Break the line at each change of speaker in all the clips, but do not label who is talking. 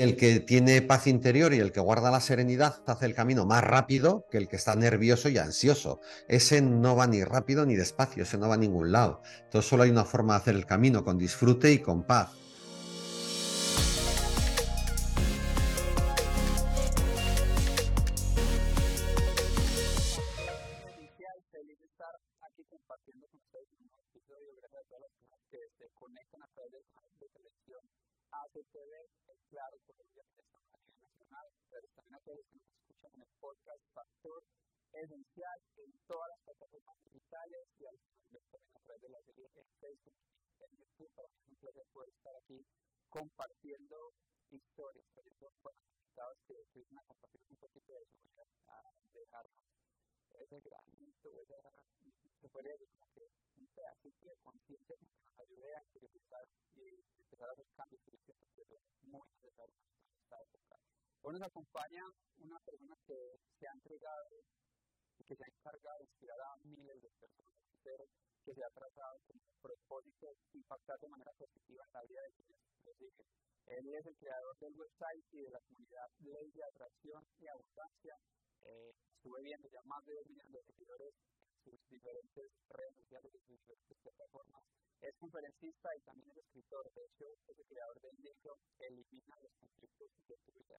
el que tiene paz interior y el que guarda la serenidad hace el camino más rápido que el que está nervioso y ansioso. Ese no va ni rápido ni despacio, ese no va a ningún lado. Entonces solo hay una forma de hacer el camino, con disfrute y con paz.
Esencial en todas las plataformas digitales y al a través de la serie en Facebook en YouTube. Para mí es un placer poder estar aquí compartiendo historias, trayendo buenos invitados que empiezan a compartir un poquito de su vida, a dejarnos ese granito, esa, se podría decir como que un pedacito de conciencia que nos ayude a interiorizar y empezar a hacer cambios que yo siento que son muy necesarios en esta época. Hoy nos acompaña una persona que se ha entregado que se ha encargado de inspirar a miles de personas, que se ha trazado con propósito de impactar de manera positiva en la vida de quienes lo siguen. Él es el creador del website y de la comunidad Ley de Atracción y Abundancia. Eh, estuve viendo ya más de 2 millones de seguidores en sus diferentes redes sociales y sus diferentes plataformas. Es conferencista y también es escritor. De hecho, es el creador del libro Elimina los conflictos de tu vida.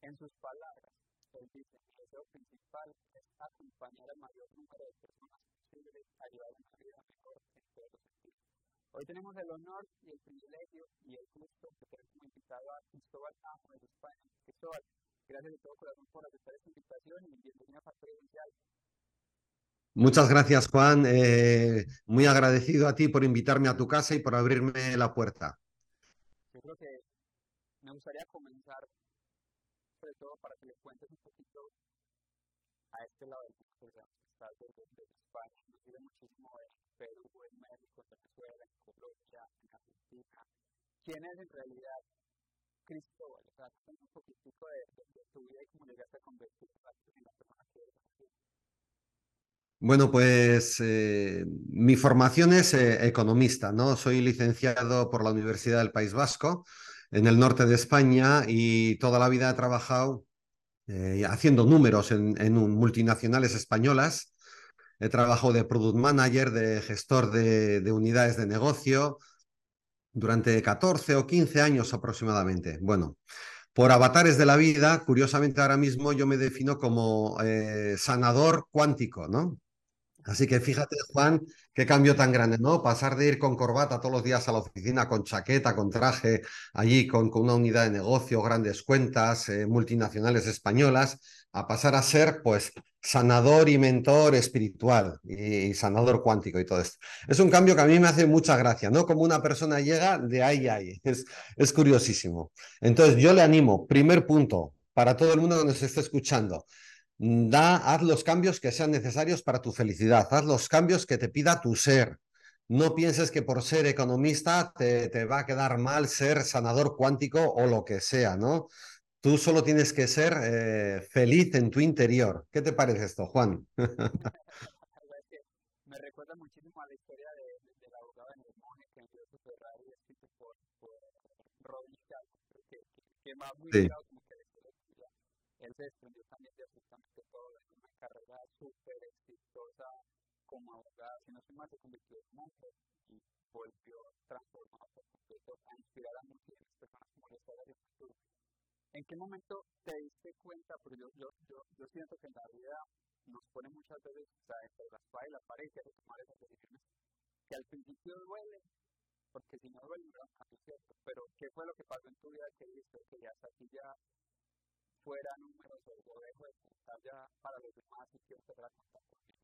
En sus palabras, él dice, mi deseo principal es acompañar al mayor número de personas posible a llevar una vida mejor en todos los sentidos. Hoy tenemos el honor y el privilegio y el gusto de tener como invitado a Cristóbal Amo de España. Cristóbal, Gracias de todo corazón por aceptar esta invitación y bienvenida a Factor Esencial.
Muchas gracias, Juan. Eh, muy agradecido a ti por invitarme a tu casa y por abrirme la puerta.
Yo creo que me gustaría comenzar, sobre todo para que le cuentes un poquito a este lado del mundo, que estás desde, desde España, nos sigue muchísimo en Perú, en México, en Venezuela, en Colombia, en Argentina. ¿Quién es en realidad Cristóbal? O sea, un poquitico de, de, tu vida y cómo llegaste a convertirte en la persona que eres.
Bueno, pues eh, mi formación es eh, economista, ¿no? Soy licenciado por la Universidad del País Vasco en el norte de España y toda la vida he trabajado eh, haciendo números en, multinacionales españolas. He trabajado de product manager, de gestor de, de unidades de negocio, durante 14 o 15 años aproximadamente. Bueno, por avatares de la vida, curiosamente ahora mismo yo me defino como eh, sanador cuántico, ¿no? Así que fíjate, Juan, qué cambio tan grande, ¿no? Pasar de ir con corbata todos los días a la oficina, con chaqueta, con traje, allí con, una unidad de negocio, grandes cuentas, eh, multinacionales españolas, a pasar a ser, pues, sanador y mentor espiritual y, sanador cuántico y todo esto. Es un cambio que a mí me hace mucha gracia, ¿no? Como una persona llega de ahí a ahí. Es, es curiosísimo. Entonces, yo le animo, primer punto, para todo el mundo que nos esté escuchando, da, haz los cambios que sean necesarios para tu felicidad, haz los cambios que te pida tu ser. No pienses que por ser economista te, te va a quedar mal ser sanador cuántico o lo que sea, ¿no? Tú solo tienes que ser eh, feliz en tu interior. ¿Qué te parece esto, Juan?
me recuerda muchísimo a la historia de, de, de monje que envió su Ferrari escrito por, por Robin que, que, muy sí. ligado como que la historia Se desprendió también de absolutamente todo, en una carrera súper exitosa como abogada. Si no se más, se convirtió en monje y volvió transformado por completo a inspirar a muchísimas personas como les estaba diciendo ¿En qué momento te diste cuenta? Porque yo, yo, yo, yo siento que en la vida nos pone muchas veces o sea, entre la espada tomar esas decisiones que al principio duele, porque si no duele, no es cierto. Pero, ¿qué fue lo que pasó en tu vida que viste que ya hasta aquí ya fuera números o dejo de contar ya para los demás y quiero empezar a contar conmigo?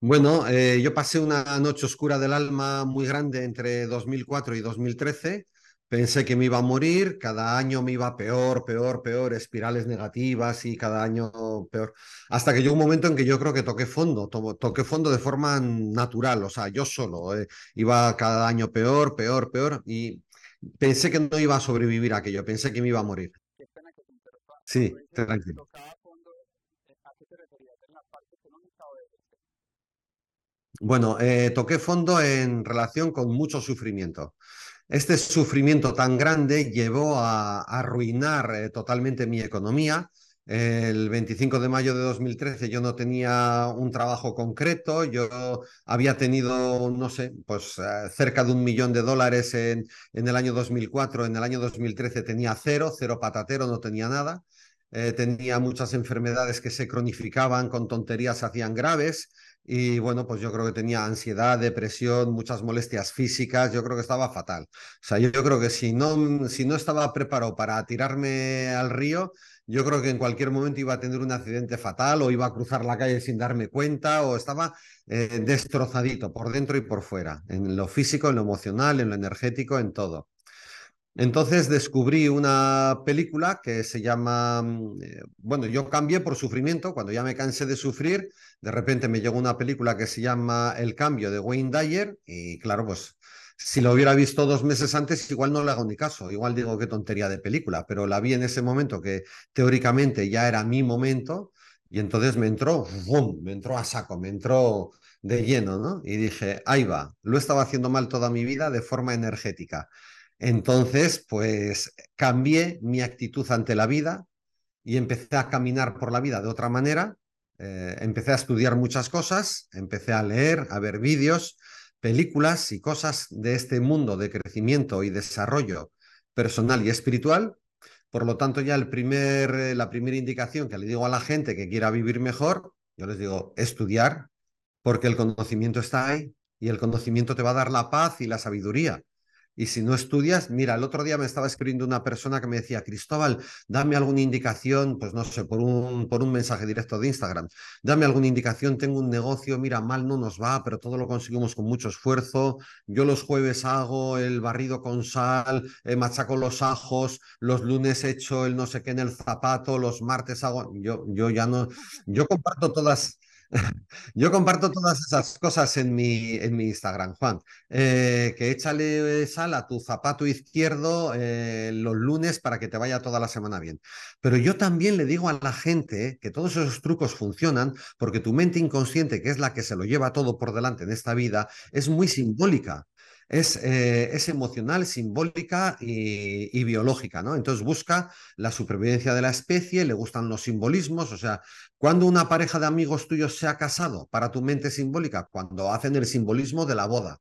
Bueno, eh, yo pasé una noche oscura del alma muy grande entre 2004 y 2013 Pensé que me iba a morir, cada año me iba peor, peor, peor, espirales negativas y cada año peor. Hasta que llegó un momento en que yo creo que toqué fondo, to toqué fondo de forma natural, o sea, yo solo. Eh, iba cada año peor, peor, peor y pensé que no iba a sobrevivir a aquello, pensé que me iba a morir.
Qué pena que te interrumpa.
Sí, tranquilo.
Eh, ¿A qué te referías? ¿En la parte económica o de
bueno, eh, toqué fondo en relación con mucho sufrimiento. Este sufrimiento tan grande llevó a, arruinar eh, totalmente mi economía. El 25 de mayo de 2013 yo no tenía un trabajo concreto, yo había tenido, no sé, pues cerca de un millón de dólares en, en, el año 2004, en el año 2013 tenía cero, cero patatero, no tenía nada. Eh, tenía muchas enfermedades que se cronificaban, con tonterías hacían graves y bueno, pues yo creo que tenía ansiedad, depresión, muchas molestias físicas, yo creo que estaba fatal. O sea, yo, yo creo que si no, si no estaba preparado para tirarme al río, yo creo que en cualquier momento iba a tener un accidente fatal o iba a cruzar la calle sin darme cuenta o estaba eh, destrozadito por dentro y por fuera, en lo físico, en lo emocional, en lo energético, en todo. Entonces descubrí una película que se llama, mm, eh, bueno, yo cambié por sufrimiento, cuando ya me cansé de sufrir, de repente me llegó una película que se llama El cambio de Wayne Dyer y claro, pues si lo hubiera visto dos meses antes, igual no le hago ni caso, igual digo qué tontería de película, pero la vi en ese momento que teóricamente ya era mi momento y entonces me entró, ¡bum! me entró a saco, me entró de lleno, ¿no? Y dije, ahí va, lo estaba haciendo mal toda mi vida de forma energética entonces, pues cambié mi actitud ante la vida y empecé a caminar por la vida de otra manera. Eh, empecé a estudiar muchas cosas, empecé a leer, a ver vídeos, películas y cosas de este mundo de crecimiento y desarrollo personal y espiritual. Por lo tanto, ya el primer, eh, la primera indicación que le digo a la gente que quiera vivir mejor, yo les digo, estudiar, porque el conocimiento está ahí y el conocimiento te va a dar la paz y la sabiduría. Y si no estudias, mira, el otro día me estaba escribiendo una persona que me decía, Cristóbal, dame alguna indicación, pues no sé, por un, por un mensaje directo de Instagram, dame alguna indicación, tengo un negocio, mira, mal no nos va, pero todo lo conseguimos con mucho esfuerzo. Yo los jueves hago el barrido con sal, eh, machaco los ajos, los lunes echo el no sé qué en el zapato, los martes hago, yo, yo ya no, yo comparto todas yo comparto todas esas cosas en mi, en mi Instagram, Juan. Eh, que échale sal a tu zapato izquierdo eh, los lunes para que te vaya toda la semana bien. Pero yo también le digo a la gente que todos esos trucos funcionan porque tu mente inconsciente, que es la que se lo lleva todo por delante en esta vida, es muy simbólica es, eh, es emocional, simbólica y, biológica, ¿no? Entonces busca la supervivencia de la especie, le gustan los simbolismos, o sea, cuando una pareja de amigos tuyos se ha casado, para tu mente simbólica, cuando hacen el simbolismo de la boda.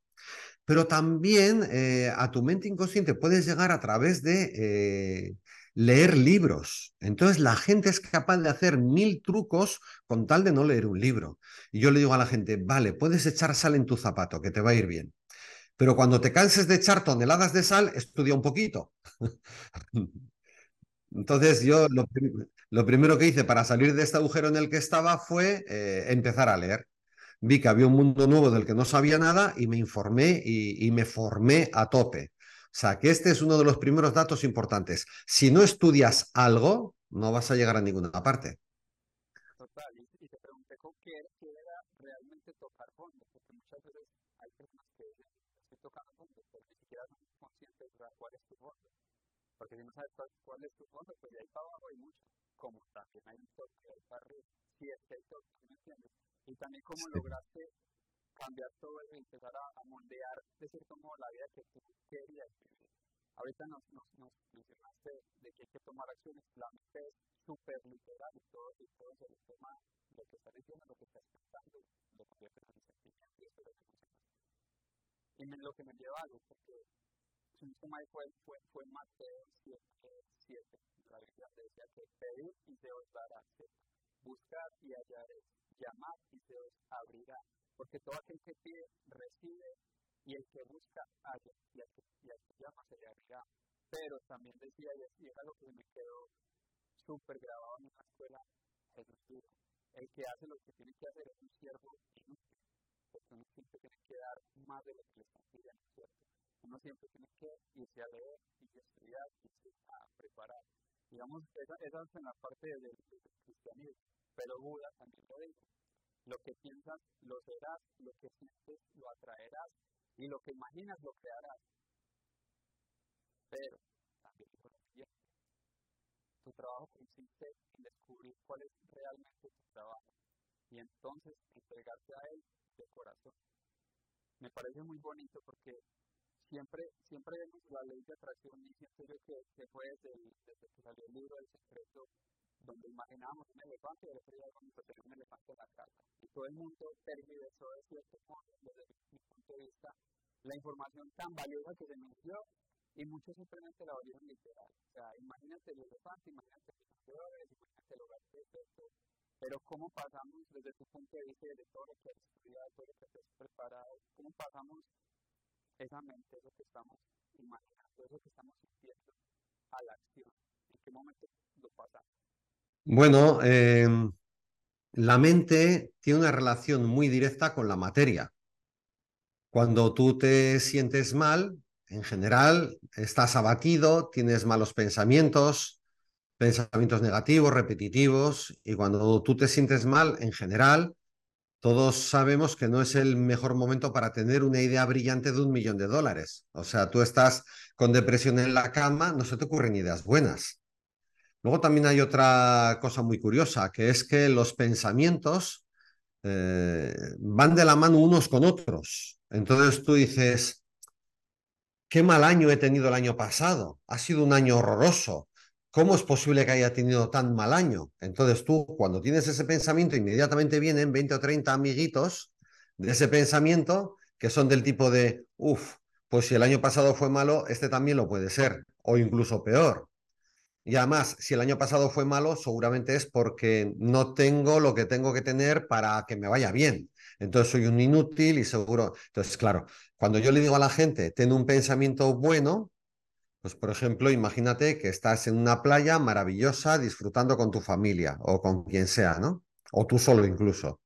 Pero también eh, a tu mente inconsciente puedes llegar a través de eh, leer libros. Entonces la gente es capaz de hacer mil trucos con tal de no leer un libro. Y yo le digo a la gente, vale, puedes echar sal en tu zapato, que te va a ir bien. Pero cuando te canses de echar toneladas de sal, estudia un poquito. Entonces yo lo, primero que hice para salir de este agujero en el que estaba fue eh, empezar a leer. Vi que había un mundo nuevo del que no sabía nada y me informé y, y me formé a tope. O sea, que este es uno de los primeros datos importantes. Si no estudias algo, no vas a llegar a ninguna parte.
Total, y te pregunté con qué, qué era realmente tocar fondo, porque muchas veces hay personas que tocando fondo, pero ni siquiera son conscientes de cuál es tu fondo. Porque si no sabes cuál, cuál es tu fondo, pues de ahí para abajo hay mucho, como también hay un toque de ahí para arriba, si es que hay toque, ¿me entiendes? Y también cómo sí. lograste cambiar todo eso y empezar a, a, moldear de cierto modo la vida que tú querías vivir. Ahorita nos, nos, nos mencionaste de que hay que tomar acciones, la mente es súper literal y todo, y todo se lo toma lo que estás diciendo, lo que estás pensando, lo conviertes en sentimiento y eso es lo que y me, lo que me lleva a algo, porque su mismo fue, fue, fue Mateo 7, 7, la Biblia decía que pedir y se os dará, buscar y hallaréis, llamar y se os abrirá, porque todo aquel que pide, recibe, y el que busca, halla, y al que, y que llama se le abrirá. Pero también decía, y es algo que me quedó súper grabado en una escuela, Jesús dijo, el que hace lo que tiene que hacer es un siervo inútil porque uno siempre tiene que dar más de lo que le están pidiendo, ¿cierto? Uno siempre tiene que irse a leer, irse a estudiar, irse a preparar. Digamos, esa, esa es en la parte del, cristianismo, pero Buda también lo dijo. Lo que piensas lo serás, lo que sientes lo atraerás y lo que imaginas lo crearás. Pero también dijo lo siguiente. Tu trabajo consiste en descubrir cuál es realmente tu trabajo y entonces entregarte a él de corazón. Me parece muy bonito porque siempre, siempre vemos la ley de atracción y siento yo que, que fue desde, que salió el libro del secreto donde imaginábamos un elefante y el otro día vamos a tener un elefante en la casa. Y todo el mundo tergiversó de cierto modo, desde mi punto de vista, la información tan valiosa que se nos dio y muchos simplemente la volvieron literal. O sea, imagínate el elefante, imagínate los dólares, imagínate el hogar perfecto. Pero ¿cómo pasamos desde tu punto de vista, de todo lo que has estudiado, todo lo que has preparado, cómo pasamos esa mente, eso que estamos imaginando, eso que estamos sintiendo a la acción? ¿En qué momento lo pasamos?
Bueno, eh, la mente tiene una relación muy directa con la materia. Cuando tú te sientes mal, en general, estás abatido, tienes malos pensamientos, pensamientos negativos, repetitivos, y cuando tú te sientes mal, en general, todos sabemos que no es el mejor momento para tener una idea brillante de un millón de dólares. O sea, tú estás con depresión en la cama, no se te ocurren ideas buenas. Luego también hay otra cosa muy curiosa, que es que los pensamientos eh, van de la mano unos con otros. Entonces tú dices, qué mal año he tenido el año pasado, ha sido un año horroroso. ¿Cómo es posible que haya tenido tan mal año? Entonces tú, cuando tienes ese pensamiento, inmediatamente vienen 20 o 30 amiguitos de ese pensamiento que son del tipo de, uff, pues si el año pasado fue malo, este también lo puede ser, o incluso peor. Y además, si el año pasado fue malo, seguramente es porque no tengo lo que tengo que tener para que me vaya bien. Entonces soy un inútil y seguro. Entonces, claro, cuando yo le digo a la gente, ten un pensamiento bueno, pues por ejemplo, imagínate que estás en una playa maravillosa disfrutando con tu familia o con quien sea, ¿no? O tú solo incluso.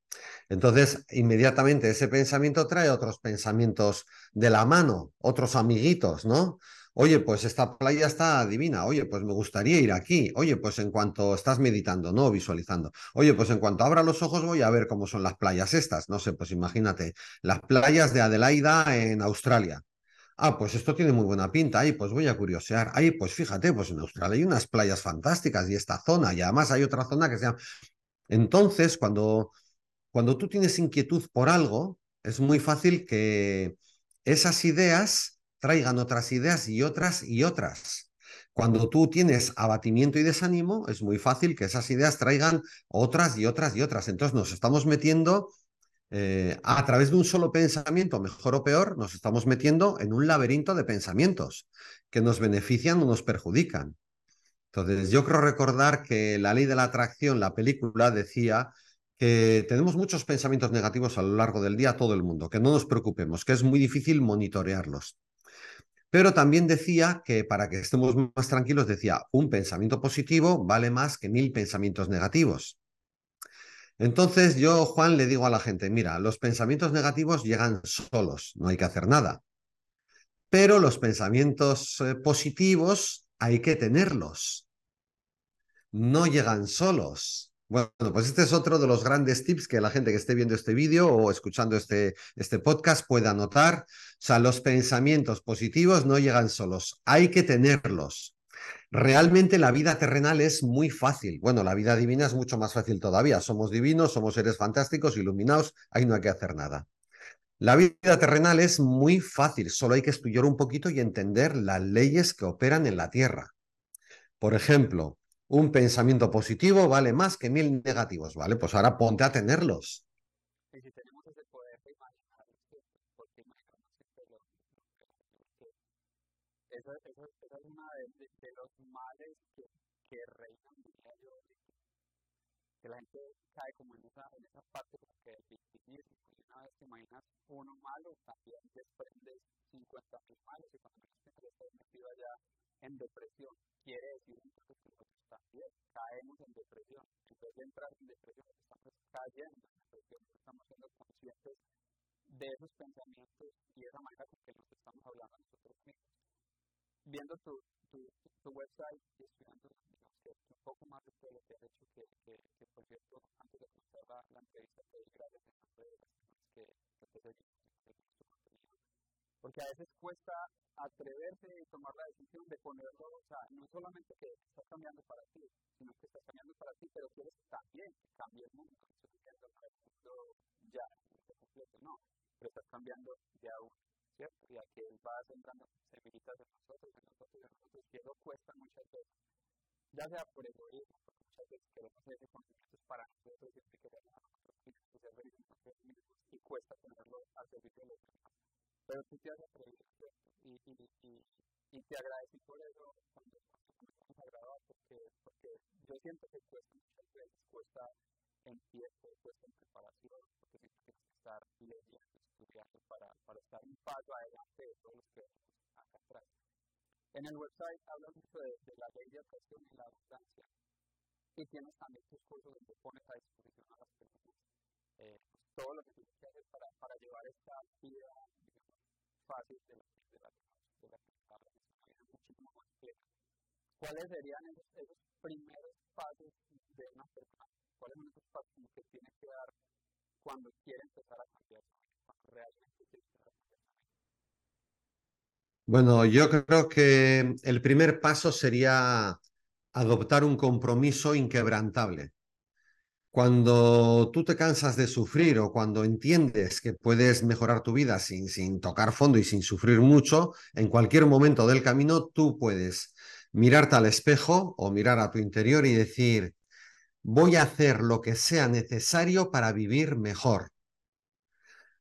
Entonces, inmediatamente ese pensamiento trae otros pensamientos de la mano, otros amiguitos, ¿no? Oye, pues esta playa está divina. Oye, pues me gustaría ir aquí. Oye, pues en cuanto estás meditando, no visualizando. Oye, pues en cuanto abra los ojos voy a ver cómo son las playas estas. No sé, pues imagínate, las playas de Adelaida en Australia. Ah, pues esto tiene muy buena pinta. Ahí, pues voy a curiosear. Ahí, pues fíjate, pues en Australia hay unas playas fantásticas y esta zona, y además hay otra zona que se llama. Entonces, cuando, cuando tú tienes inquietud por algo, es muy fácil que esas ideas traigan otras ideas y otras y otras. Cuando tú tienes abatimiento y desánimo, es muy fácil que esas ideas traigan otras y otras y otras. Entonces nos estamos metiendo eh, a través de un solo pensamiento, mejor o peor, nos estamos metiendo en un laberinto de pensamientos que nos benefician o nos perjudican. Entonces, yo creo recordar que la ley de la atracción, la película, decía que tenemos muchos pensamientos negativos a lo largo del día, todo el mundo, que no nos preocupemos, que es muy difícil monitorearlos. Pero también decía que para que estemos más tranquilos, decía, un pensamiento positivo vale más que mil pensamientos negativos. Entonces yo, Juan, le digo a la gente, mira, los pensamientos negativos llegan solos, no hay que hacer nada. Pero los pensamientos eh, positivos hay que tenerlos. No llegan solos. Bueno, pues este es otro de los grandes tips que la gente que esté viendo este vídeo o escuchando este, este podcast pueda notar. O sea, los pensamientos positivos no llegan solos, hay que tenerlos. Realmente la vida terrenal es muy fácil. Bueno, la vida divina es mucho más fácil todavía. Somos divinos, somos seres fantásticos, iluminados, ahí no hay que hacer nada. La vida terrenal es muy fácil, solo hay que estudiar un poquito y entender las leyes que operan en la Tierra. Por ejemplo, un pensamiento positivo vale más que mil negativos, ¿vale? Pues ahora ponte a tenerlos.
Y si tenemos ese poder de imaginar, porque imaginamos siempre lo, que eso, eso, eso, es uno de, de, los males que, que reinan, diría yo, que la gente cae como en esa, en esa parte porque el victimismo, y una vez que imaginas uno malo, también desprendes 50 mil malos, y cuando menos te estás metido allá en depresión, quiere decir entonces que nosotros también caemos en depresión. Entonces de entrar en depresión, estamos cayendo en depresión, estamos siendo conscientes de esos pensamientos y esa manera con que nos estamos hablando nosotros mismos. Viendo tu, tu, tu website y estudiando un poco más de lo que has hecho, que, que, que por cierto, antes de comenzar la, la entrevista, te doy gracias en nombre de las personas que, que te seguimos porque a veces cuesta atreverse y tomar la decisión de ponerlo, o sea, no solamente que estás cambiando para ti, sino que estás cambiando para ti, pero quieres también que cambie el mundo, no estás cambiando el mundo ya, completo, no, pero estás cambiando de a uno. ¿Cierto? Y a que Él va sembrando semillitas en nosotros, en nosotros, en nosotros, y eso cuesta muchas veces, ya sea por egoísmo, porque muchas veces queremos ese conocimiento para nosotros, siempre queremos a nosotros mismos ser felices nosotros mismos, y cuesta ponerlo al servicio de los demás. Pero tú te has atrevido, ¿cierto? Y, y, y, y te agradecí por eso cuando, cuando comenzamos a grabar, porque, porque yo siento que cuesta muchas veces, cuesta tiempo, cuesta en preparación, porque siempre tienes que estar leyendo, estudiando para, para estar un paso adelante de todos los que vemos acá atrás. En el website hablas mucho de, de, la ley de atracción y la abundancia. Y tienes también tus cursos donde pones a disposición a las personas eh, pues, todo lo que tienes que hacer para, para llevar esta vida digamos, fácil de la, de la, de la que hablas, una vida muchísimo más plena. ¿Cuáles serían esos, esos primeros pasos de una persona cuáles son esos pasos que tiene que dar cuando quiere empezar a cambiar cuando realmente quiere empezar a cambiar
Bueno, yo creo que el primer paso sería adoptar un compromiso inquebrantable. Cuando tú te cansas de sufrir o cuando entiendes que puedes mejorar tu vida sin, sin tocar fondo y sin sufrir mucho, en cualquier momento del camino tú puedes mirarte al espejo o mirar a tu interior y decir, voy a hacer lo que sea necesario para vivir mejor.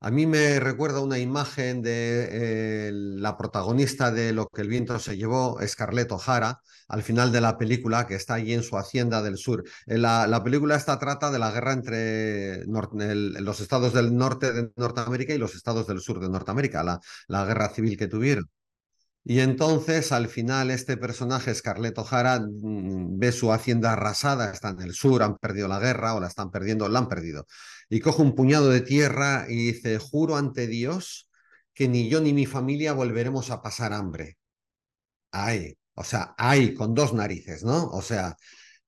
A mí me recuerda una imagen de eh, la protagonista de Lo que el viento se llevó, Scarlett O'Hara, al final de la película, que está allí en su hacienda del sur. Eh, la, la película esta trata de la guerra entre los estados del norte de Norteamérica y los estados del sur de Norteamérica, la guerra civil que tuvieron. Y entonces, al final, este personaje, Scarlett O'Hara, mm, ve su hacienda arrasada, está en el sur, han perdido la guerra o la están perdiendo, la han perdido. Y coge un puñado de tierra y dice, juro ante Dios que ni yo ni mi familia volveremos a pasar hambre. Ay, o sea, ay, con dos narices, ¿no? O sea,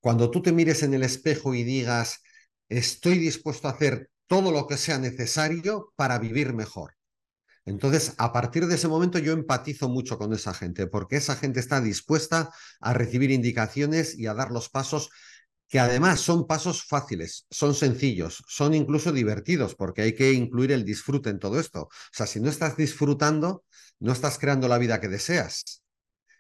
cuando tú te mires en el espejo y digas, estoy dispuesto a hacer todo lo que sea necesario para vivir mejor. Entonces, a partir de ese momento yo empatizo mucho con esa gente, porque esa gente está dispuesta a recibir indicaciones y a dar los pasos que además son pasos fáciles, son sencillos, son incluso divertidos, porque hay que incluir el disfrute en todo esto. O sea, si no estás disfrutando, no estás creando la vida que deseas.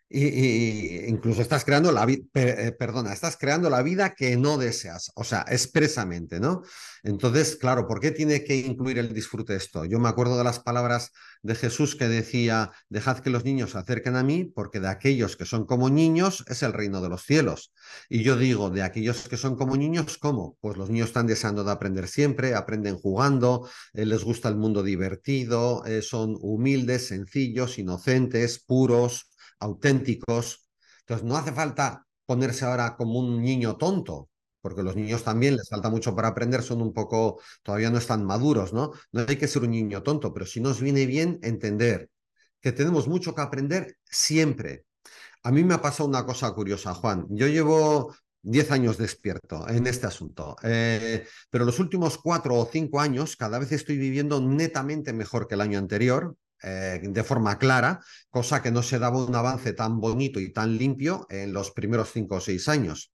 Y, incluso estás creando la vida, eh, perdona, estás creando la vida que no deseas, o sea, expresamente, ¿no? Entonces, claro, ¿por qué tiene que incluir el disfrute esto? Yo me acuerdo de las palabras de Jesús que decía, dejad que los niños se acerquen a mí, porque de aquellos que son como niños es el reino de los cielos. Y yo digo, de aquellos que son como niños, ¿cómo? Pues los niños están deseando de aprender siempre, aprenden jugando, eh, les gusta el mundo divertido, eh, son humildes, sencillos, inocentes, puros auténticos. Entonces, no hace falta ponerse ahora como un niño tonto, porque los niños también les falta mucho para aprender, son un poco, todavía no están maduros, ¿no? No hay que ser un niño tonto, pero sí nos viene bien entender que tenemos mucho que aprender siempre. A mí me ha pasado una cosa curiosa, Juan. Yo llevo 10 años despierto en este asunto, eh, pero los últimos cuatro o cinco años cada vez estoy viviendo netamente mejor que el año anterior, eh, de forma clara, cosa que no se daba un avance tan bonito y tan limpio en los primeros cinco o seis años.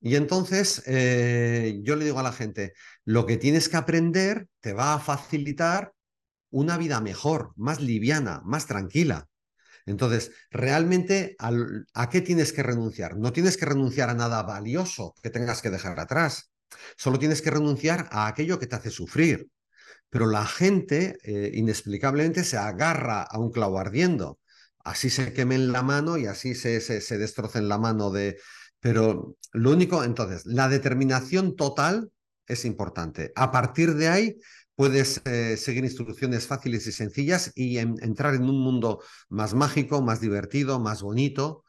Y entonces eh, yo le digo a la gente, lo que tienes que aprender te va a facilitar una vida mejor, más liviana, más tranquila. Entonces, realmente, al, ¿a qué tienes que renunciar? No tienes que renunciar a nada valioso que tengas que dejar atrás. Solo tienes que renunciar a aquello que te hace sufrir, pero la gente eh, inexplicablemente se agarra a un clavo ardiendo. Así se quemen la mano y así se, se, se destrocen la mano de... Pero lo único, entonces, la determinación total es importante. A partir de ahí puedes eh, seguir instrucciones fáciles y sencillas y en, entrar en un mundo más mágico, más divertido, más bonito,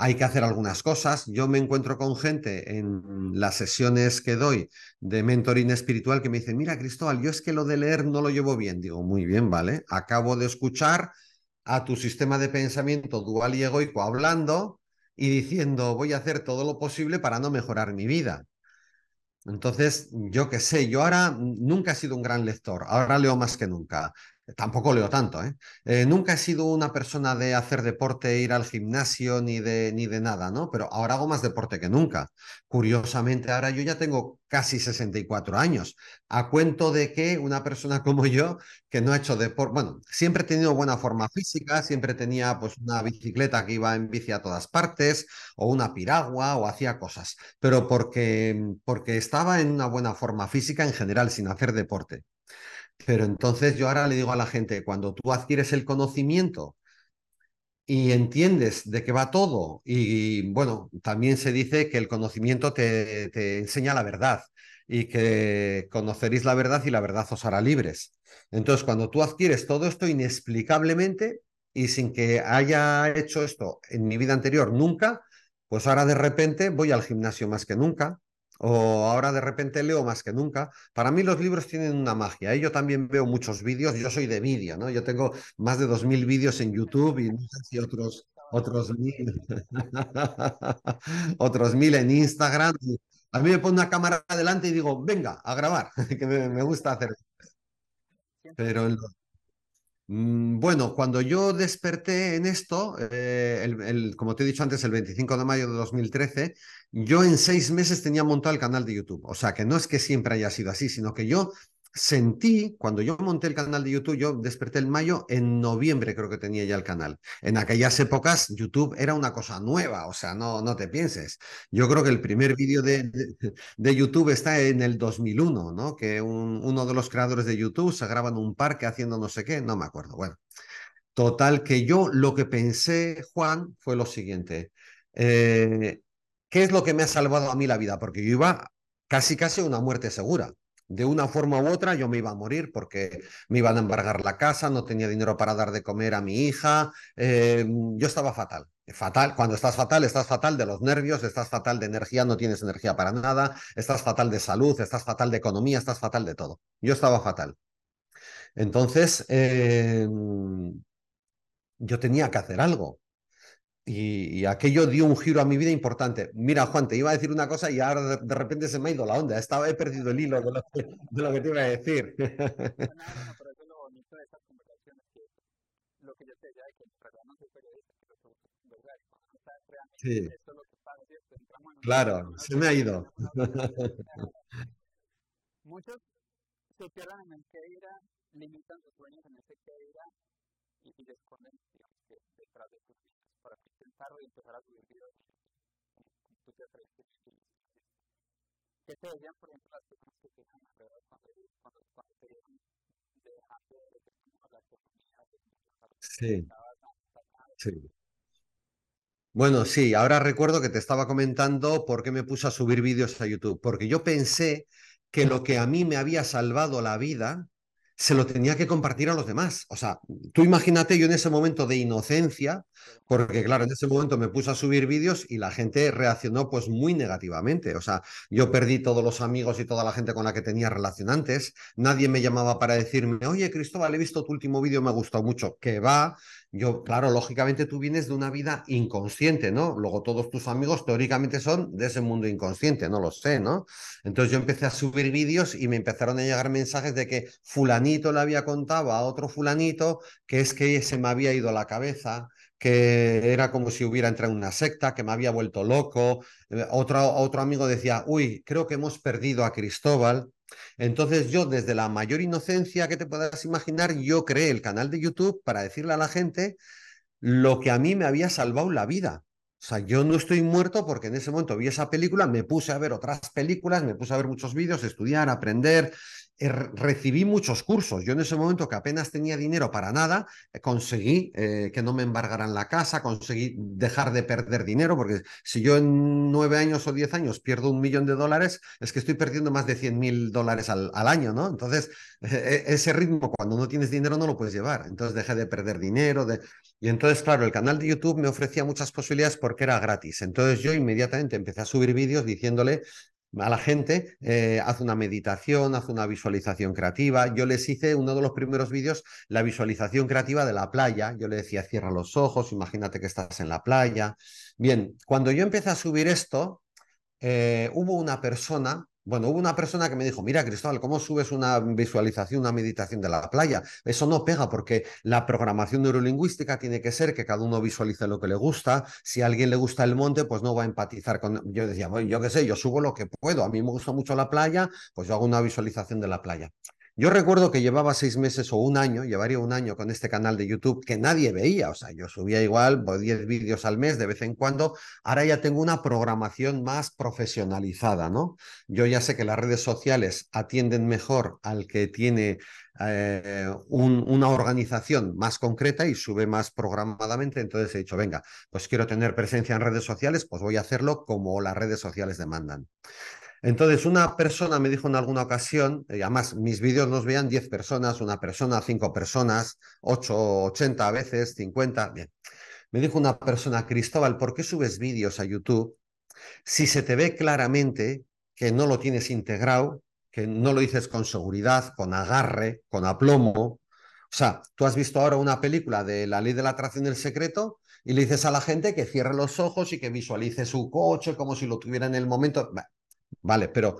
hay que hacer algunas cosas. Yo me encuentro con gente en las sesiones que doy de mentoring espiritual que me dice, mira Cristóbal, yo es que lo de leer no lo llevo bien. Digo, muy bien, vale. Acabo de escuchar a tu sistema de pensamiento dual y egoico hablando y diciendo, voy a hacer todo lo posible para no mejorar mi vida. Entonces, yo qué sé, yo ahora nunca he sido un gran lector, ahora leo más que nunca. Tampoco leo tanto, ¿eh? ¿eh? Nunca he sido una persona de hacer deporte, ir al gimnasio, ni de, ni de nada, ¿no? Pero ahora hago más deporte que nunca. Curiosamente, ahora yo ya tengo casi 64 años. A cuento de que una persona como yo, que no ha hecho deporte, bueno, siempre he tenido buena forma física, siempre tenía pues una bicicleta que iba en bici a todas partes, o una piragua, o hacía cosas, pero porque, porque estaba en una buena forma física en general, sin hacer deporte. Pero entonces yo ahora le digo a la gente, cuando tú adquieres el conocimiento y entiendes de qué va todo, y bueno, también se dice que el conocimiento te, enseña la verdad y que conoceréis la verdad y la verdad os hará libres. Entonces, cuando tú adquieres todo esto inexplicablemente y sin que haya hecho esto en mi vida anterior nunca, pues ahora de repente voy al gimnasio más que nunca, o ahora de repente leo más que nunca. Para mí los libros tienen una magia. ¿eh? Yo también veo muchos vídeos, yo soy de vídeo, ¿no? Yo tengo más de 2.000 vídeos en YouTube y no sé si otros, otros mil, otros mil en Instagram. A mí me pone una cámara adelante y digo, venga, a grabar, que me, me gusta hacer. Pero en los, bueno, cuando yo desperté en esto, eh, como te he dicho antes, el 25 de mayo de 2013, yo en seis meses tenía montado el canal de YouTube. O sea, que no es que siempre haya sido así, sino que yo sentí, cuando yo monté el canal de YouTube, yo desperté en mayo, en noviembre creo que tenía ya el canal. En aquellas épocas YouTube era una cosa nueva, o sea, no, no te pienses. Yo creo que el primer vídeo de, de, YouTube está en el 2001, ¿no? Que un, uno de los creadores de YouTube se graba en un parque haciendo no sé qué, no me acuerdo. Bueno, total que yo lo que pensé, Juan, fue lo siguiente. Eh, ¿Qué es lo que me ha salvado a mí la vida? Porque yo iba casi, casi una muerte segura de una forma u otra yo me iba a morir porque me iban a embargar la casa, no tenía dinero para dar de comer a mi hija, eh, yo estaba fatal. Fatal, cuando estás fatal, estás fatal de los nervios, estás fatal de energía, no tienes energía para nada, estás fatal de salud, estás fatal de economía, estás fatal de todo. Yo estaba fatal. Entonces, eh, yo tenía que hacer algo. Y, y, aquello dio un giro a mi vida importante. Mira, Juan, te iba a decir una cosa y ahora de, de repente se me ha ido la onda. Estaba, he perdido el hilo de lo que, de lo que te iba a decir.
No, no, pero eso es lo bonito de estas conversaciones, que lo que yo te decía de que en realidad no soy periodista, pero soy verdad, no sabes realmente sí. esto es lo que pasa, ¿cierto? Entramos en
claro, se me ha ido.
Muchos se quedan en el que irá, limitan sus sueños en ese que y, y digamos, que detrás de sus vidas para intentar y empezar a subir videos como tú te atreviste ¿Qué te decían, por ejemplo, las personas que te dejan alrededor cuando, cuando, cuando te de la economía, de
Sí. Sí. Bueno, sí, ahora recuerdo que te estaba comentando por qué me puse a subir vídeos a YouTube, porque yo pensé que lo que a mí me había salvado la vida se lo tenía que compartir a los demás. O sea, tú imagínate yo en ese momento de inocencia, porque claro, en ese momento me puse a subir vídeos y la gente reaccionó pues muy negativamente. O sea, yo perdí todos los amigos y toda la gente con la que tenía relacionantes. Nadie me llamaba para decirme, oye Cristóbal, he visto tu último vídeo, me ha gustado mucho. Que va, yo, claro, lógicamente tú vienes de una vida inconsciente, ¿no? Luego todos tus amigos teóricamente son de ese mundo inconsciente, no lo sé, ¿no? Entonces yo empecé a subir vídeos y me empezaron a llegar mensajes de que fulanito le había contado a otro fulanito que es que se me había ido la cabeza, que era como si hubiera entrado en una secta, que me había vuelto loco. Otro, otro amigo decía, uy, creo que hemos perdido a Cristóbal. Entonces yo, desde la mayor inocencia que te puedas imaginar, yo creé el canal de YouTube para decirle a la gente lo que a mí me había salvado la vida. O sea, yo no estoy muerto porque en ese momento vi esa película, me puse a ver otras películas, me puse a ver muchos vídeos, estudiar, aprender, recibí muchos cursos. Yo en ese momento que apenas tenía dinero para nada, eh, conseguí eh, que no me embargaran la casa, conseguí dejar de perder dinero, porque si yo en nueve años o diez años pierdo un millón de dólares, es que estoy perdiendo más de cien mil dólares al, año, ¿no? Entonces, eh, ese ritmo cuando no tienes dinero no lo puedes llevar. Entonces dejé de perder dinero. De... Y entonces, claro, el canal de YouTube me ofrecía muchas posibilidades porque era gratis. Entonces yo inmediatamente empecé a subir vídeos diciéndole a la gente, eh, haz una meditación, haz una visualización creativa. Yo les hice uno de los primeros vídeos, la visualización creativa de la playa. Yo le decía, cierra los ojos, imagínate que estás en la playa. Bien, cuando yo empecé a subir esto, eh, hubo una persona Bueno, hubo una persona que me dijo, mira, Cristóbal, ¿cómo subes una visualización, una meditación de la playa? Eso no pega porque la programación neurolingüística tiene que ser que cada uno visualice lo que le gusta. Si a alguien le gusta el monte, pues no va a empatizar con... Yo decía, bueno, yo qué sé, yo subo lo que puedo. A mí me gusta mucho la playa, pues yo hago una visualización de la playa. Yo recuerdo que llevaba seis meses o un año, llevaría un año con este canal de YouTube que nadie veía, o sea, yo subía igual 10 pues, vídeos al mes de vez en cuando, ahora ya tengo una programación más profesionalizada, ¿no? Yo ya sé que las redes sociales atienden mejor al que tiene eh, una organización más concreta y sube más programadamente, entonces he dicho, venga, pues quiero tener presencia en redes sociales, pues voy a hacerlo como las redes sociales demandan. Entonces, una persona me dijo en alguna ocasión, y además mis vídeos los veían 10 personas, una persona, 5 personas, 8, 80 a veces, 50, bien. Me dijo una persona, Cristóbal, ¿por qué subes vídeos a YouTube si se te ve claramente que no lo tienes integrado, que no lo dices con seguridad, con agarre, con aplomo? O sea, tú has visto ahora una película de la ley de la atracción del secreto y le dices a la gente que cierre los ojos y que visualice su coche como si lo tuviera en el momento. Vale, pero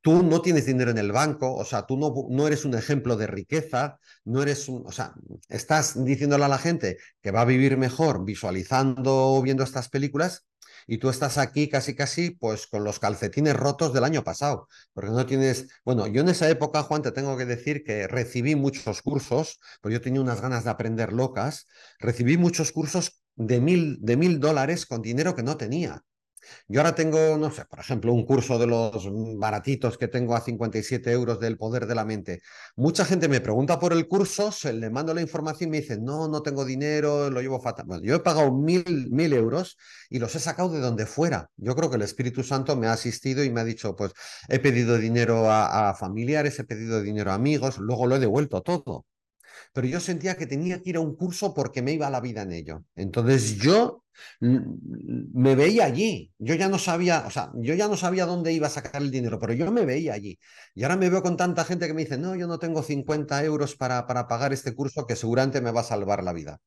tú no tienes dinero en el banco, o sea, tú no, no eres un ejemplo de riqueza, no eres un, o sea, estás diciéndole a la gente que va a vivir mejor visualizando o viendo estas películas y tú estás aquí casi casi pues con los calcetines rotos del año pasado, porque no tienes, bueno, yo en esa época, Juan, te tengo que decir que recibí muchos cursos, porque yo tenía unas ganas de aprender locas, recibí muchos cursos de mil, de mil dólares con dinero que no tenía. Yo ahora tengo, no sé, por ejemplo, un curso de los baratitos que tengo a 57 euros del poder de la mente. Mucha gente me pregunta por el curso, se le mando la información y me dice, no, no tengo dinero, lo llevo fatal. Bueno, yo he pagado mil, mil euros y los he sacado de donde fuera. Yo creo que el Espíritu Santo me ha asistido y me ha dicho, pues he pedido dinero a, a familiares, he pedido dinero a amigos, luego lo he devuelto todo pero yo sentía que tenía que ir a un curso porque me iba la vida en ello. Entonces yo me veía allí. Yo ya no sabía, o sea, yo ya no sabía dónde iba a sacar el dinero, pero yo me veía allí. Y ahora me veo con tanta gente que me dice, no, yo no tengo 50 euros para, para pagar este curso que seguramente me va a salvar la vida.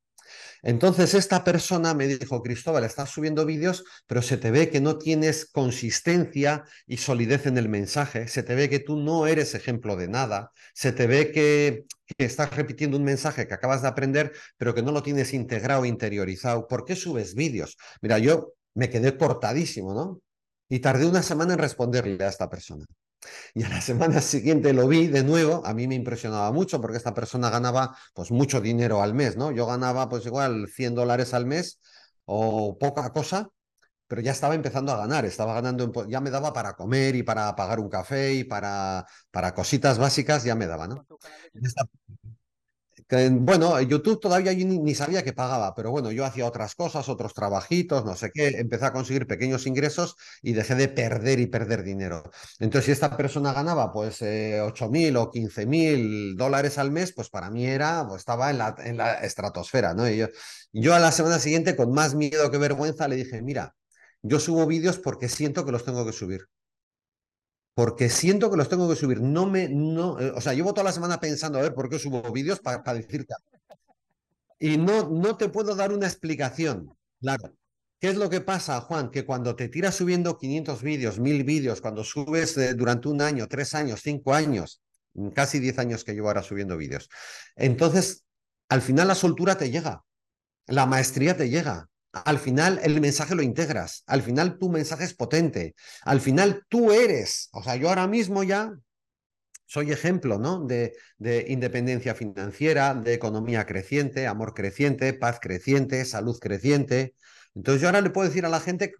Entonces esta persona me dijo, Cristóbal, estás subiendo vídeos, pero se te ve que no tienes consistencia y solidez en el mensaje, se te ve que tú no eres ejemplo de nada, se te ve que, estás repitiendo un mensaje que acabas de aprender, pero que no lo tienes integrado, interiorizado. ¿Por qué subes vídeos? Mira, yo me quedé cortadísimo, ¿no? Y tardé una semana en responderle a esta persona. Y a la semana siguiente lo vi de nuevo, a mí me impresionaba mucho porque esta persona ganaba pues mucho dinero al mes, ¿no? Yo ganaba pues igual 100 dólares al mes o poca cosa, pero ya estaba empezando a ganar, estaba ganando, ya me daba para comer y para pagar un café y para, para cositas básicas, ya me daba, ¿no? Bueno, YouTube todavía ni, sabía que pagaba, pero bueno, yo hacía otras cosas, otros trabajitos, no sé qué, empecé a conseguir pequeños ingresos y dejé de perder y perder dinero. Entonces, si esta persona ganaba pues eh, 8 mil o 15 mil dólares al mes, pues para mí era, pues estaba en la, en la estratosfera, ¿no? Y yo, yo a la semana siguiente, con más miedo que vergüenza, le dije, mira, yo subo vídeos porque siento que los tengo que subir porque siento que los tengo que subir. No me, no, eh, o sea, llevo toda la semana pensando a ver por qué subo vídeos para, decirte. Y no, no te puedo dar una explicación. Claro. ¿Qué es lo que pasa, Juan? Que cuando te tiras subiendo 500 vídeos, 1000 vídeos, cuando subes eh, durante un año, tres años, cinco años, casi 10 años que llevo ahora subiendo vídeos, entonces al final la soltura te llega, la maestría te llega, al final el mensaje lo integras, al final tu mensaje es potente, al final tú eres, o sea, yo ahora mismo ya soy ejemplo, ¿no? De, de, independencia financiera, de economía creciente, amor creciente, paz creciente, salud creciente. Entonces yo ahora le puedo decir a la gente,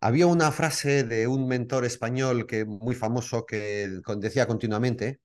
había una frase de un mentor español que muy famoso que decía continuamente,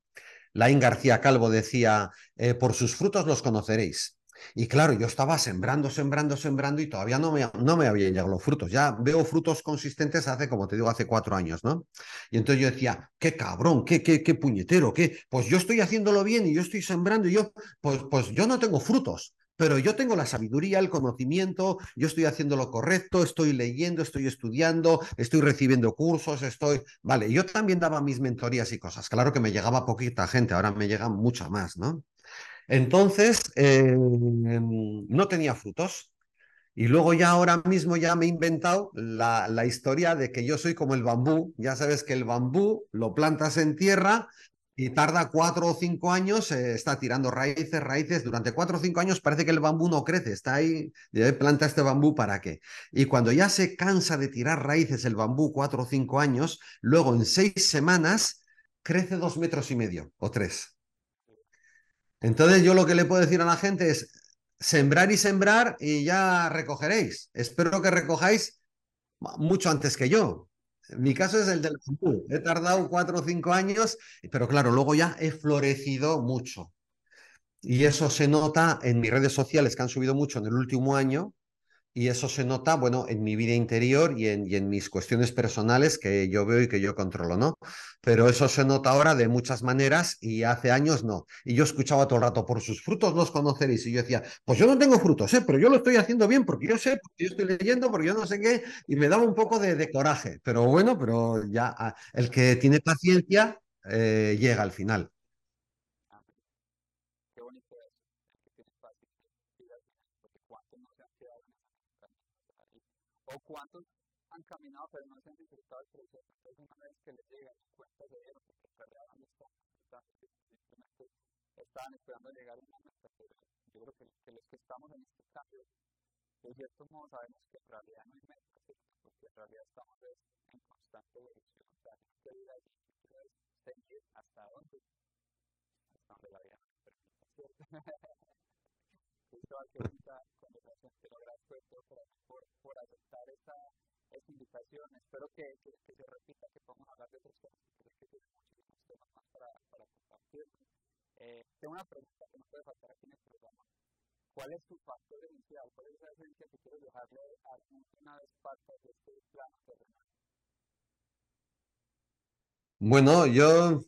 Laín García Calvo decía, eh, por sus frutos los conoceréis. Y claro, yo estaba sembrando, sembrando, sembrando y todavía no me, no me habían llegado los frutos. Ya veo frutos consistentes hace, como te digo, hace cuatro años, ¿no? Y entonces yo decía, qué cabrón, qué, qué, qué puñetero, qué, pues yo estoy haciéndolo bien y yo estoy sembrando y yo, pues, pues yo no tengo frutos. Pero yo tengo la sabiduría, el conocimiento, yo estoy haciendo lo correcto, estoy leyendo, estoy estudiando, estoy recibiendo cursos, estoy... Vale, yo también daba mis mentorías y cosas. Claro que me llegaba poquita gente, ahora me llega mucha más, ¿no? Entonces, eh, no tenía frutos. Y luego ya ahora mismo ya me he inventado la, historia de que yo soy como el bambú. Ya sabes que el bambú lo plantas en tierra y tarda cuatro o cinco años, eh, está tirando raíces, raíces. Durante cuatro o cinco años parece que el bambú no crece, está ahí, planta este bambú para qué. Y cuando ya se cansa de tirar raíces el bambú cuatro o cinco años, luego en seis semanas crece dos metros y medio o tres. Entonces yo lo que le puedo decir a la gente es sembrar y sembrar y ya recogeréis. Espero que recojáis mucho antes que yo. Mi caso es el del bambú. He tardado cuatro o cinco años, pero claro, luego ya he florecido mucho. Y eso se nota en mis redes sociales que han subido mucho en el último año, y eso se nota, bueno, en mi vida interior y en, y en, mis cuestiones personales que yo veo y que yo controlo, ¿no? Pero eso se nota ahora de muchas maneras y hace años no. Y yo escuchaba todo el rato, por sus frutos los conoceréis. Y yo decía, pues yo no tengo frutos, ¿eh? pero yo lo estoy haciendo bien porque yo sé, porque yo estoy leyendo, porque yo no sé qué, y me daba un poco de, de coraje. Pero bueno, pero ya ah, el que tiene paciencia eh, llega al final.
O cuántos han caminado pero no se han disfrutado el proceso. Entonces una vez que les llega su cuenta de dinero, porque disfrutando, simplemente estaban esperando llegar a una meta, yo creo que, que, los que estamos en este cambio, de cierto modo sabemos que en realidad no hay meta, porque en realidad estamos en constante evolución, o sea, que vida es seguir hasta dónde, hasta donde la vida nos permita, ¿cierto? Cristóbal, todo por, por, aceptar esta, invitación. Espero que, que, se repita, que podamos hablar de otros temas, que. Eh, tengo una pregunta que no puede faltar aquí en el programa. ¿Cuál es tu factor inicial? ¿Cuál es esa esencia que quieres dejarle a una vez parte de este plano?
Bueno, yo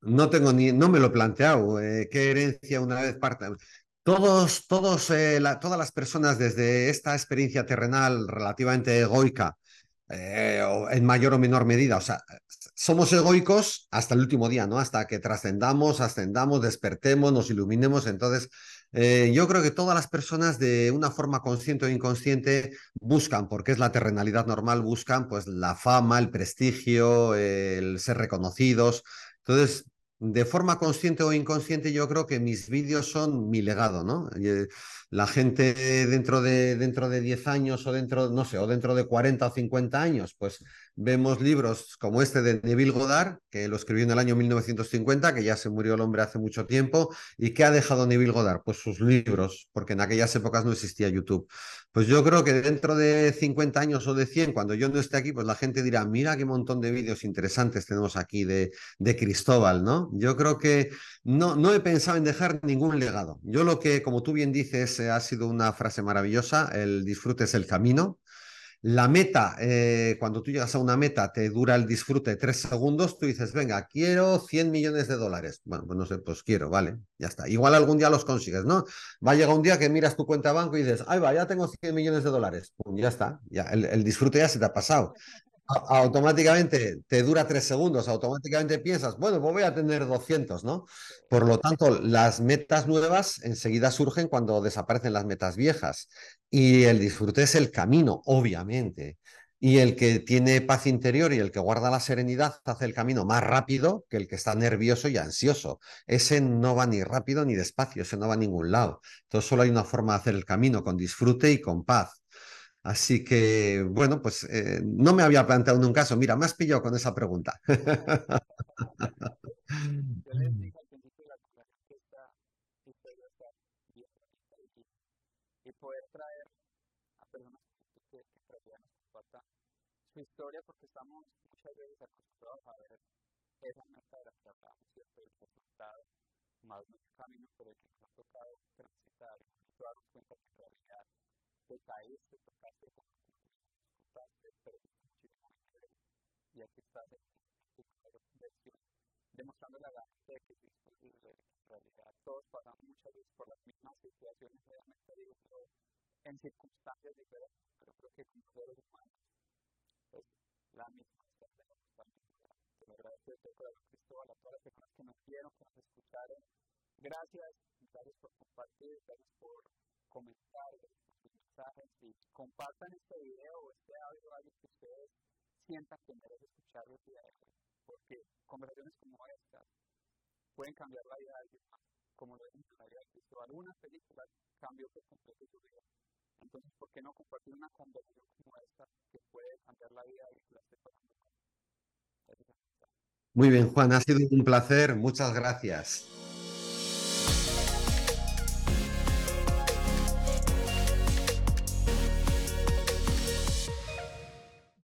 no tengo ni, no me lo he planteado. Eh, ¿Qué herencia una vez parte? Todos, eh, todas las personas desde esta experiencia terrenal relativamente egoica, eh, en mayor o menor medida, o sea, somos egoicos hasta el último día, ¿no? Hasta que trascendamos, ascendamos, despertemos, nos iluminemos. Entonces, eh, yo creo que todas las personas de una forma consciente o inconsciente buscan, porque es la terrenalidad normal, buscan pues la fama, el prestigio, el ser reconocidos. Entonces, de forma consciente o inconsciente, yo creo que mis vídeos son mi legado, ¿no? Eh, la gente dentro de, dentro de 10 años o dentro, no sé, o dentro de 40 o 50 años, pues vemos libros como este de Neville Goddard, que lo escribió en el año 1950, que ya se murió el hombre hace mucho tiempo, y ¿qué ha dejado Neville Goddard? Pues sus libros, porque en aquellas épocas no existía YouTube. Pues yo creo que dentro de 50 años o de 100, cuando yo no esté aquí, pues la gente dirá, mira qué montón de vídeos interesantes tenemos aquí de, de Cristóbal, ¿no? Yo creo que no, no he pensado en dejar ningún legado. Yo lo que, como tú bien dices, ha sido una frase maravillosa, el disfrute es el camino. La meta, eh, cuando tú llegas a una meta, te dura el disfrute tres segundos, tú dices, venga, quiero 100 millones de dólares. Bueno, pues no sé, pues quiero, vale, ya está. Igual algún día los consigues, ¿no? Va a llegar un día que miras tu cuenta de banco y dices, ay, va, ya tengo 100 millones de dólares. ya está, ya, el disfrute ya se te ha pasado automáticamente te dura tres segundos, automáticamente piensas, bueno, pues voy a tener 200, ¿no? Por lo tanto, las metas nuevas enseguida surgen cuando desaparecen las metas viejas. Y el disfrute es el camino, obviamente. Y el que tiene paz interior y el que guarda la serenidad hace el camino más rápido que el que está nervioso y ansioso. Ese no va ni rápido ni despacio, ese no va a ningún lado. Entonces solo hay una forma de hacer el camino, con disfrute y con paz. Así que, bueno, pues eh, no me había planteado nunca eso. Mira, me has pillado con esa pregunta.
Y, poder traer a personas que, realidad nos compartan su historia porque estamos muchas veces acostumbrados a ver esa meta de la que hablamos, ¿cierto? El resultado, más el camino por el que nos ha tocado transitar darnos cuenta que en realidad te caíste, tocaste con disfrutaste, pero y aquí estás en tu versión, demostrando la garantía que es posible. En realidad, todos pasamos muchas veces por las mismas situaciones, realmente digo, pero en circunstancias diferentes, pero creo que como seres humanos, pues la misma tenemos también. Te lo agradezco de corazón, Cristóbal, a todas las personas que nos vieron, que nos escucharon. Gracias, gracias por compartir, gracias por comentar, gracias por mensajes y compartan este video o este audio algo que ustedes sientan que merece escuchar el día de hoy. Porque conversaciones como estas pueden cambiar la vida de alguien más, como lo es en la vida de Cristo. Alguna película cambió por completo su vida. Entonces, ¿por qué no compartir una conversación como esta que puede cambiar la vida de la esté pasando?
Muy bien, Juan, ha sido un placer. Muchas gracias.